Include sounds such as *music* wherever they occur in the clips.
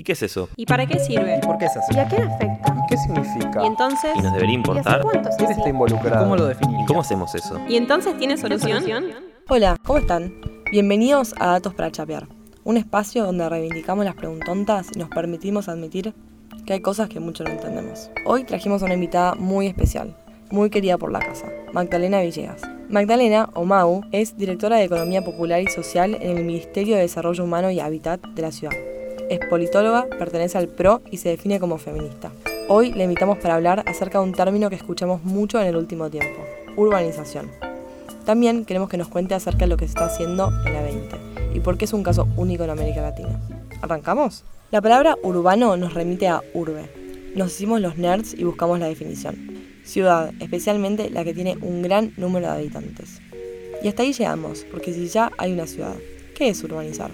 ¿Y qué es eso? ¿Y para qué sirve? ¿Y por qué es así? ¿Y a quién afecta? ¿Qué significa? Y entonces, ¿Y nos debería ¿y hace importar? cuánto es ¿Quién está involucrado? ¿Cómo lo ¿Y definiría? cómo hacemos eso? ¿Y entonces tiene solución? Hola, ¿cómo están? Bienvenidos a Datos para Chapear, un espacio donde reivindicamos las preguntontas y nos permitimos admitir que hay cosas que mucho no entendemos. Hoy trajimos a una invitada muy especial, muy querida por la casa, Magdalena Villegas. Magdalena, o Mau, es directora de Economía Popular y Social en el Ministerio de Desarrollo Humano y Hábitat de la ciudad. Es politóloga, pertenece al PRO y se define como feminista. Hoy le invitamos para hablar acerca de un término que escuchamos mucho en el último tiempo, urbanización. También queremos que nos cuente acerca de lo que se está haciendo en la 20 y por qué es un caso único en América Latina. ¿Arrancamos? La palabra urbano nos remite a urbe. Nos hicimos los nerds y buscamos la definición. Ciudad, especialmente la que tiene un gran número de habitantes. Y hasta ahí llegamos, porque si ya hay una ciudad, ¿qué es urbanizar?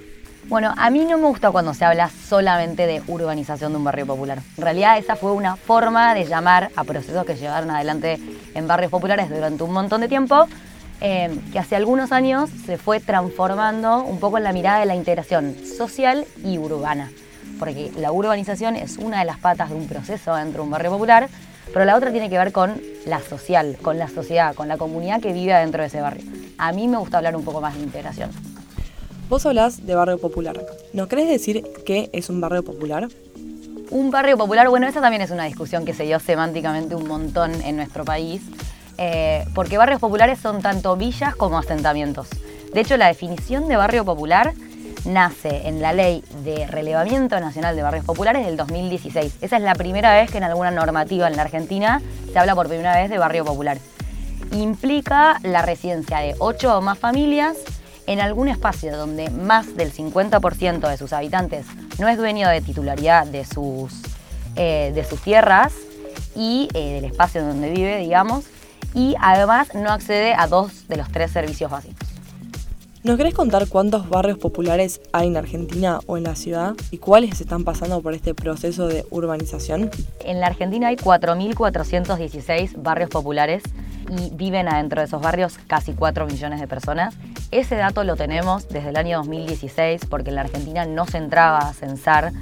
Bueno, a mí no me gusta cuando se habla solamente de urbanización de un barrio popular. En realidad esa fue una forma de llamar a procesos que llevaron adelante en barrios populares durante un montón de tiempo, eh, que hace algunos años se fue transformando un poco en la mirada de la integración social y urbana. Porque la urbanización es una de las patas de un proceso dentro de un barrio popular, pero la otra tiene que ver con la social, con la sociedad, con la comunidad que vive dentro de ese barrio. A mí me gusta hablar un poco más de integración. Vos hablás de barrio popular. ¿No querés decir qué es un barrio popular? Un barrio popular, bueno, esa también es una discusión que se dio semánticamente un montón en nuestro país, eh, porque barrios populares son tanto villas como asentamientos. De hecho, la definición de barrio popular nace en la Ley de Relevamiento Nacional de Barrios Populares del 2016. Esa es la primera vez que en alguna normativa en la Argentina se habla por primera vez de barrio popular. Implica la residencia de ocho o más familias en algún espacio donde más del 50% de sus habitantes no es dueño de titularidad de sus, eh, de sus tierras y eh, del espacio donde vive, digamos, y además no accede a dos de los tres servicios básicos. ¿Nos querés contar cuántos barrios populares hay en Argentina o en la ciudad y cuáles están pasando por este proceso de urbanización? En la Argentina hay 4.416 barrios populares y viven adentro de esos barrios casi 4 millones de personas. Ese dato lo tenemos desde el año 2016 porque en la Argentina no se entraba a censar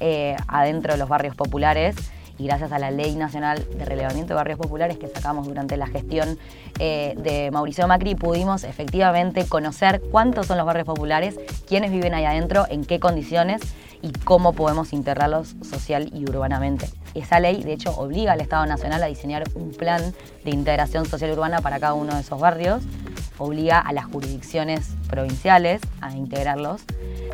eh, adentro de los barrios populares y gracias a la Ley Nacional de Relevamiento de Barrios Populares que sacamos durante la gestión eh, de Mauricio Macri pudimos efectivamente conocer cuántos son los barrios populares, quiénes viven ahí adentro, en qué condiciones y cómo podemos integrarlos social y urbanamente. Esa ley, de hecho, obliga al Estado Nacional a diseñar un plan de integración social urbana para cada uno de esos barrios, obliga a las jurisdicciones provinciales a integrarlos.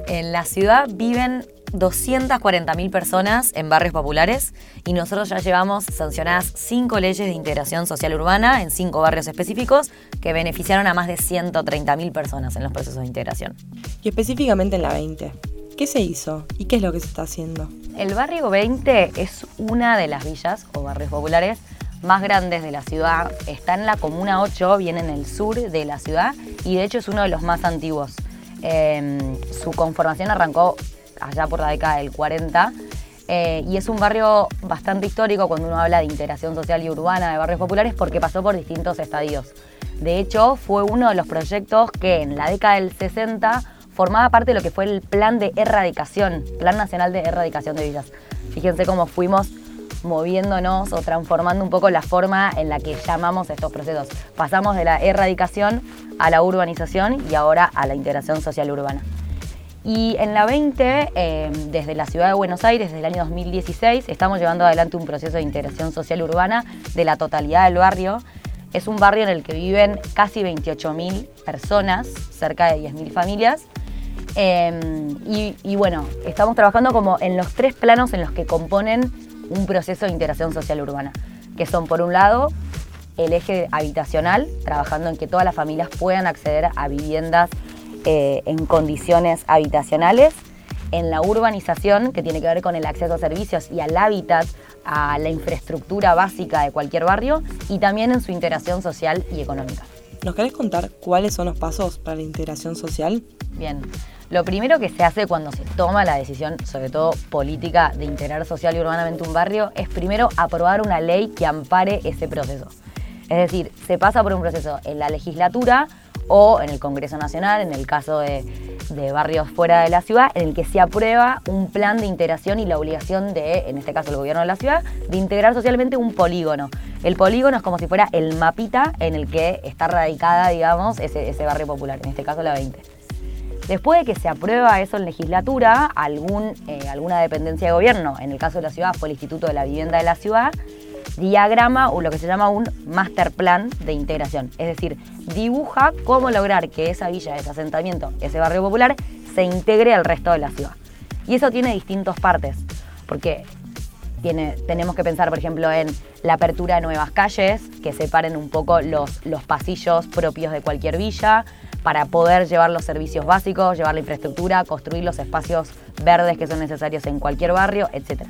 En la ciudad viven 240.000 personas en barrios populares y nosotros ya llevamos sancionadas cinco leyes de integración social urbana en cinco barrios específicos que beneficiaron a más de 130.000 personas en los procesos de integración. Y específicamente en la 20. ¿Qué se hizo y qué es lo que se está haciendo? El barrio 20 es una de las villas o barrios populares más grandes de la ciudad. Está en la Comuna 8, viene en el sur de la ciudad y de hecho es uno de los más antiguos. Eh, su conformación arrancó allá por la década del 40 eh, y es un barrio bastante histórico cuando uno habla de integración social y urbana de barrios populares porque pasó por distintos estadios. De hecho, fue uno de los proyectos que en la década del 60 formaba parte de lo que fue el plan de erradicación, Plan Nacional de Erradicación de Villas. Fíjense cómo fuimos moviéndonos o transformando un poco la forma en la que llamamos estos procesos. Pasamos de la erradicación a la urbanización y ahora a la integración social urbana. Y en la 20, eh, desde la ciudad de Buenos Aires, desde el año 2016, estamos llevando adelante un proceso de integración social urbana de la totalidad del barrio. Es un barrio en el que viven casi 28.000 personas, cerca de 10.000 familias. Y, y bueno, estamos trabajando como en los tres planos en los que componen un proceso de integración social urbana, que son por un lado el eje habitacional, trabajando en que todas las familias puedan acceder a viviendas eh, en condiciones habitacionales, en la urbanización, que tiene que ver con el acceso a servicios y al hábitat, a la infraestructura básica de cualquier barrio, y también en su integración social y económica. ¿Nos querés contar cuáles son los pasos para la integración social? Bien, lo primero que se hace cuando se toma la decisión, sobre todo política, de integrar social y urbanamente un barrio, es primero aprobar una ley que ampare ese proceso. Es decir, se pasa por un proceso en la legislatura o en el Congreso Nacional, en el caso de, barrios fuera de la ciudad, en el que se aprueba un plan de integración y la obligación de, en este caso el gobierno de la ciudad, de integrar socialmente un polígono. El polígono es como si fuera el mapita en el que está radicada, digamos, ese, ese barrio popular, en este caso la 20. Después de que se aprueba eso en legislatura, algún, eh, alguna dependencia de gobierno, en el caso de la ciudad fue el Instituto de la Vivienda de la Ciudad, diagrama o lo que se llama un master plan de integración. Es decir, dibuja cómo lograr que esa villa, ese asentamiento, ese barrio popular se integre al resto de la ciudad. Y eso tiene distintas partes, porque tiene, tenemos que pensar, por ejemplo, en la apertura de nuevas calles que separen un poco los, los pasillos propios de cualquier villa para poder llevar los servicios básicos, llevar la infraestructura, construir los espacios verdes que son necesarios en cualquier barrio, etc.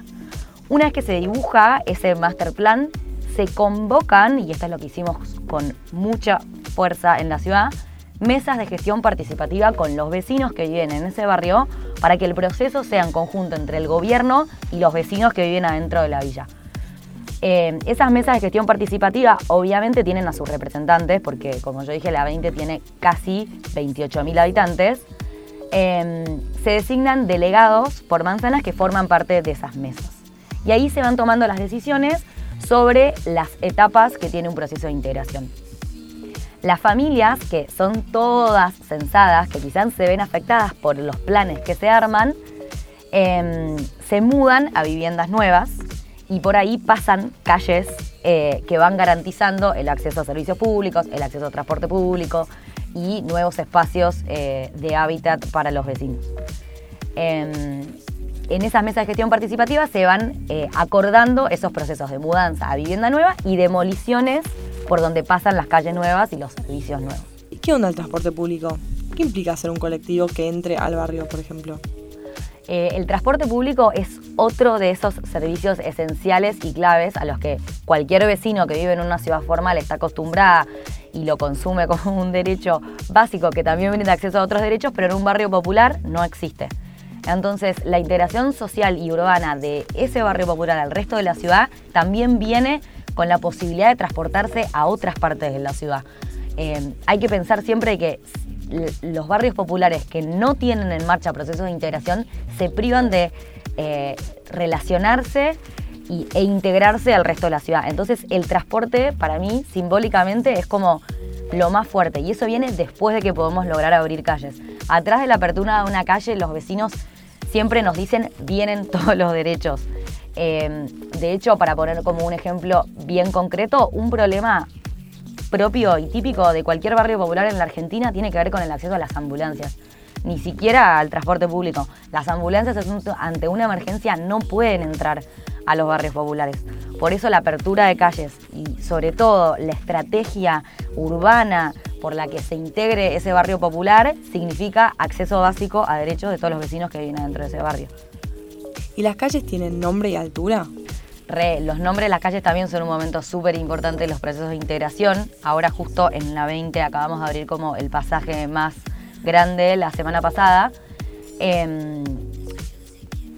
Una vez que se dibuja ese master plan, se convocan, y esto es lo que hicimos con mucha fuerza en la ciudad, mesas de gestión participativa con los vecinos que viven en ese barrio para que el proceso sea en conjunto entre el gobierno y los vecinos que viven adentro de la villa. Eh, esas mesas de gestión participativa obviamente tienen a sus representantes, porque como yo dije, la 20 tiene casi 28.000 habitantes. Eh, se designan delegados por manzanas que forman parte de esas mesas. Y ahí se van tomando las decisiones sobre las etapas que tiene un proceso de integración. Las familias, que son todas censadas, que quizás se ven afectadas por los planes que se arman, eh, se mudan a viviendas nuevas y por ahí pasan calles eh, que van garantizando el acceso a servicios públicos, el acceso a transporte público y nuevos espacios eh, de hábitat para los vecinos. En esas mesas de gestión participativa se van eh, acordando esos procesos de mudanza a vivienda nueva y demoliciones por donde pasan las calles nuevas y los servicios nuevos. ¿Y qué onda el transporte público? ¿Qué implica ser un colectivo que entre al barrio, por ejemplo? Eh, el transporte público es otro de esos servicios esenciales y claves a los que cualquier vecino que vive en una ciudad formal está acostumbrada y lo consume *laughs* como un derecho básico que también brinda acceso a otros derechos, pero en un barrio popular no existe. Entonces, la integración social y urbana de ese barrio popular al resto de la ciudad también viene con la posibilidad de transportarse a otras partes de la ciudad. Eh, hay que pensar siempre que los barrios populares que no tienen en marcha procesos de integración se privan de eh, relacionarse e integrarse al resto de la ciudad. Entonces el transporte para mí simbólicamente es como lo más fuerte y eso viene después de que podemos lograr abrir calles. Atrás de la apertura de una calle los vecinos siempre nos dicen vienen *laughs* todos los derechos. Eh, de hecho, para poner como un ejemplo bien concreto, un problema propio y típico de cualquier barrio popular en la Argentina tiene que ver con el acceso a las ambulancias. Ni siquiera al transporte público. Las ambulancias ante una emergencia no pueden entrar a los barrios populares. Por eso la apertura de calles y sobre todo la estrategia urbana por la que se integre ese barrio popular significa acceso básico a derechos de todos los vecinos que viven dentro de ese barrio. ¿Y las calles tienen nombre y altura? los nombres de las calles también son un momento súper importante en los procesos de integración. Ahora justo en la 20 acabamos de abrir como el pasaje más grande la semana pasada. Em,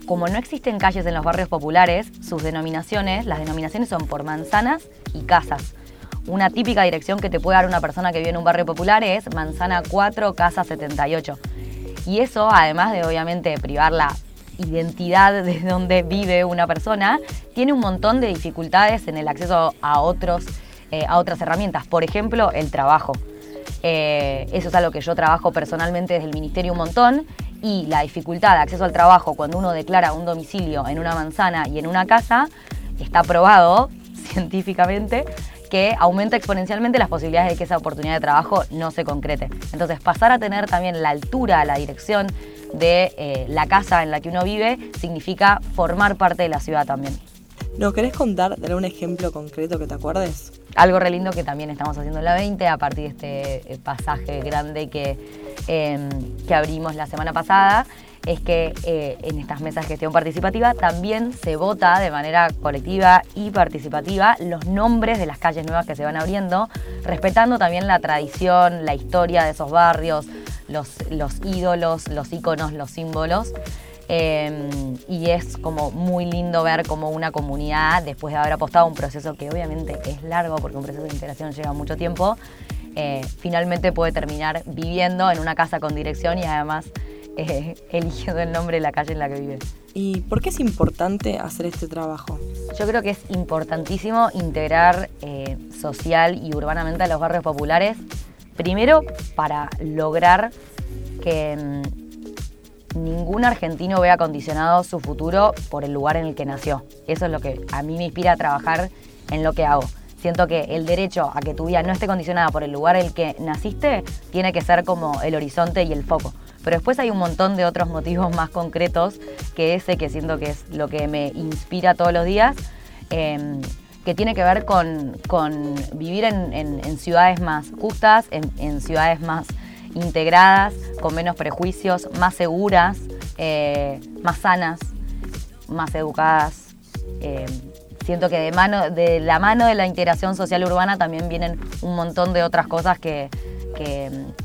como no existen calles en los barrios populares, sus denominaciones, las denominaciones son por manzanas y casas. Una típica dirección que te puede dar una persona que vive en un barrio popular es manzana 4, casa 78. Y eso, además de obviamente privarla identidad de donde vive una persona, tiene un montón de dificultades en el acceso a, otros, eh, a otras herramientas. Por ejemplo, el trabajo. Eh, eso es algo que yo trabajo personalmente desde el ministerio un montón y la dificultad de acceso al trabajo cuando uno declara un domicilio en una manzana y en una casa está probado *laughs* científicamente que aumenta exponencialmente las posibilidades de que esa oportunidad de trabajo no se concrete. Entonces, pasar a tener también la altura, la dirección de eh, la casa en la que uno vive significa formar parte de la ciudad también. ¿Nos querés contar de algún ejemplo concreto que te acuerdes? Algo re lindo que también estamos haciendo en la 20 a partir de este eh, pasaje grande que, em, que abrimos la semana pasada es que eh, en estas mesas de gestión participativa también se vota de manera colectiva y participativa los nombres de las calles nuevas que se van abriendo, respetando también la tradición, la historia de esos barrios, los, los ídolos, los íconos, los símbolos. Em, y es como muy lindo ver como una comunidad, después de haber apostado a un proceso que obviamente es largo, porque un proceso de integración lleva mucho tiempo, eh, finalmente puede terminar viviendo en una casa con dirección y además eh, eligiendo el nombre de la calle en la que vive. ¿Y por qué es importante hacer este trabajo? Yo creo que es importantísimo integrar eh, social y urbanamente a los barrios populares, primero para lograr que mm, ningún argentino vea condicionado su futuro por el lugar en el que nació. Eso es lo que a mí me inspira a trabajar en lo que hago. Siento que el derecho a que tu vida no esté condicionada por el lugar en el que naciste tiene que ser como el horizonte y el foco. Pero después hay un montón de otros motivos más concretos que ese que siento que es lo que me inspira todos los días, em, que tiene que ver con, vivir en, ciudades más justas, en, ciudades más integradas, con menos prejuicios, más seguras, eh, más sanas, más educadas. Em, siento que de, mano, de la mano de la integración social urbana también vienen un montón de otras cosas que,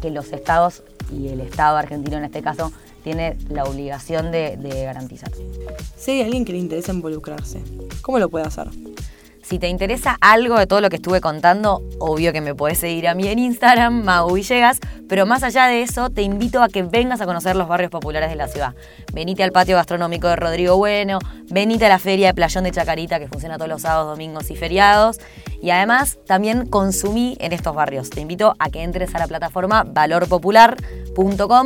que los estados y el Estado argentino en este caso tiene la obligación de, garantizar. Si hay alguien que le interesa involucrarse, ¿cómo lo puede hacer? Si te interesa algo de todo lo que estuve contando, obvio que me puedes seguir a mí en Instagram, Mau Villegas, pero más allá de eso, te invito a que vengas a conocer los barrios populares de la ciudad. Venite al patio gastronómico de Rodrigo Bueno, venite a la feria de Playón de Chacarita, que funciona todos los sábados, domingos y feriados. Y además, también consumí en estos barrios. Te invito a que entres a la plataforma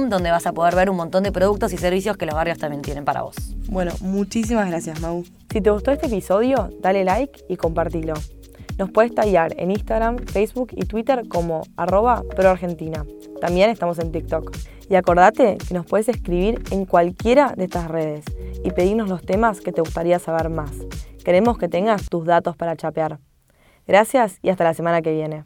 donde vas a poder ver un montón de productos y servicios que los barrios también tienen para vos. Bueno, muchísimas gracias, Mau. Si te gustó este episodio, dale like y compartilo. Nos puedes tallar en Instagram, Facebook y Twitter como arroba proargentina. También estamos en TikTok. Y acordate que nos puedes escribir en cualquiera de estas redes y pedirnos los temas que te gustaría saber más. Queremos que tengas tus datos para chapear. Gracias y hasta la semana que viene.